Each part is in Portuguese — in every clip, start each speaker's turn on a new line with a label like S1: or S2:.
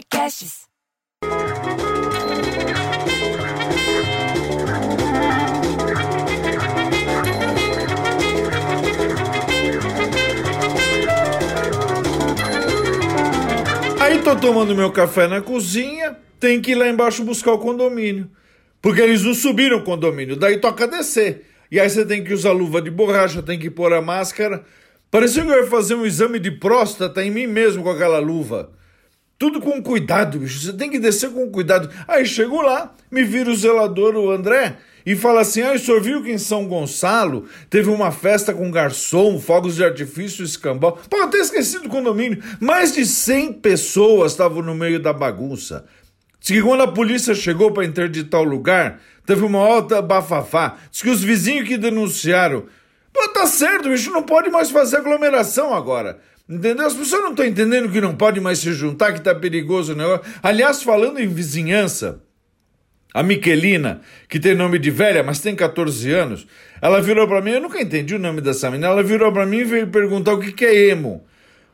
S1: Podcasts.
S2: Aí tô tomando meu café na cozinha, tem que ir lá embaixo buscar o condomínio. Porque eles não subiram o condomínio, daí toca descer. E aí você tem que usar luva de borracha, tem que pôr a máscara. Parecia que eu ia fazer um exame de próstata em mim mesmo com aquela luva. Tudo com cuidado, bicho. Você tem que descer com cuidado. Aí chego lá, me vira o zelador, o André, e fala assim: Ah, o senhor viu que em São Gonçalo teve uma festa com garçom, fogos de artifício, escambau. Pô, até esqueci do condomínio. Mais de 100 pessoas estavam no meio da bagunça. Diz que quando a polícia chegou para interditar o lugar, teve uma alta bafafá. Diz que os vizinhos que denunciaram. Pô, tá certo, bicho, não pode mais fazer aglomeração agora. Entendeu? As pessoas não estão entendendo que não pode mais se juntar, que tá perigoso o negócio. Aliás, falando em vizinhança, a Miquelina, que tem nome de velha, mas tem 14 anos, ela virou para mim, eu nunca entendi o nome dessa menina, ela virou para mim e veio perguntar o que, que é emo.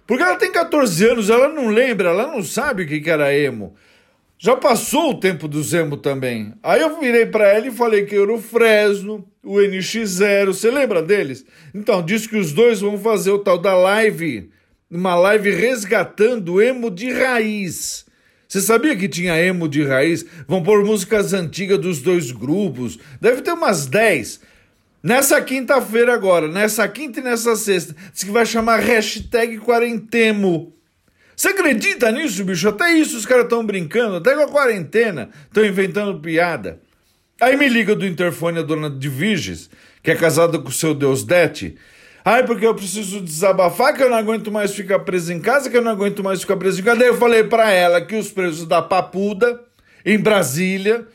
S2: Porque ela tem 14 anos, ela não lembra, ela não sabe o que, que era emo. Já passou o tempo do Zemo também. Aí eu virei para ela e falei que era o Fresno, o NX0, você lembra deles? Então, disse que os dois vão fazer o tal da live, uma live resgatando emo de raiz. Você sabia que tinha emo de raiz? Vão pôr músicas antigas dos dois grupos. Deve ter umas 10. Nessa quinta-feira agora, nessa quinta e nessa sexta, diz que vai chamar hashtag quarentemo. Você acredita nisso, bicho? Até isso os caras estão brincando, até com a quarentena, estão inventando piada. Aí me liga do interfone a dona de Viges, que é casada com o seu Deus Dete. Ai, porque eu preciso desabafar, que eu não aguento mais ficar preso em casa, que eu não aguento mais ficar preso em casa. Daí eu falei para ela que os presos da Papuda, em Brasília,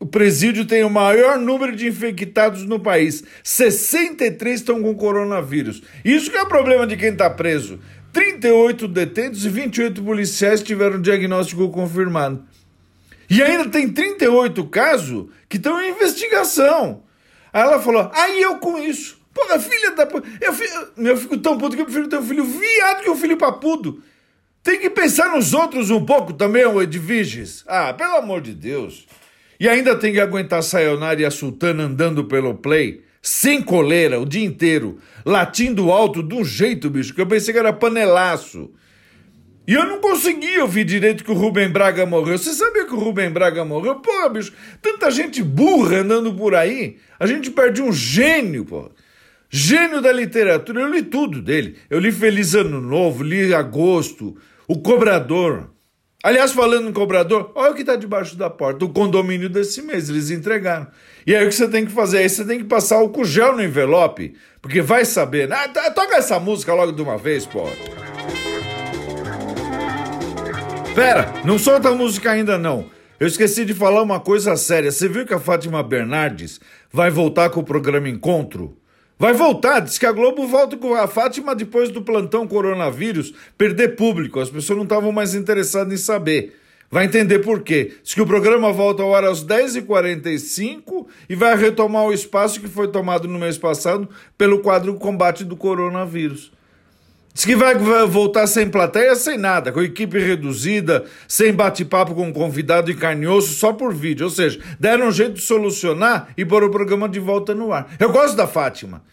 S2: o presídio tem o maior número de infectados no país. 63 estão com coronavírus. Isso que é o problema de quem está preso. 38 detentos e 28 policiais tiveram diagnóstico confirmado. E ainda tem 38 casos que estão em investigação. Aí ela falou: aí eu com isso. Porra, filha da. Eu, eu fico tão puto que eu prefiro ter um filho viado que um filho papudo. Tem que pensar nos outros um pouco também, Edviges. Ah, pelo amor de Deus. E ainda tem que aguentar Sayonara e a Sultana andando pelo play sem coleira, o dia inteiro, latindo alto de um jeito, bicho, que eu pensei que era panelaço. E eu não consegui ouvir direito que o Rubem Braga morreu. Você sabia que o Rubem Braga morreu? Porra, bicho, tanta gente burra andando por aí. A gente perde um gênio, pô. Gênio da literatura. Eu li tudo dele. Eu li Feliz Ano Novo, li Agosto, O Cobrador. Aliás, falando em cobrador, olha o que está debaixo da porta, o condomínio desse mês, eles entregaram. E aí o que você tem que fazer? Aí você tem que passar álcool gel no envelope, porque vai saber. Né? Ah, toca essa música logo de uma vez, pô. Pera, não solta a música ainda não. Eu esqueci de falar uma coisa séria. Você viu que a Fátima Bernardes vai voltar com o programa Encontro? Vai voltar, diz que a Globo volta com a Fátima depois do plantão coronavírus perder público. As pessoas não estavam mais interessadas em saber. Vai entender por quê. Diz que o programa volta ao ar às 10h45 e vai retomar o espaço que foi tomado no mês passado pelo quadro Combate do Coronavírus. Diz que vai voltar sem plateia, sem nada, com equipe reduzida, sem bate-papo com convidado e carnioso, só por vídeo. Ou seja, deram um jeito de solucionar e pôr o programa de volta no ar. Eu gosto da Fátima.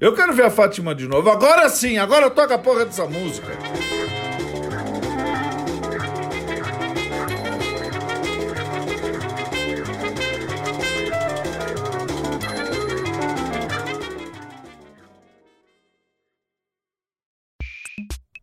S2: Eu quero ver a Fátima de novo. Agora sim, agora toca a porra dessa música.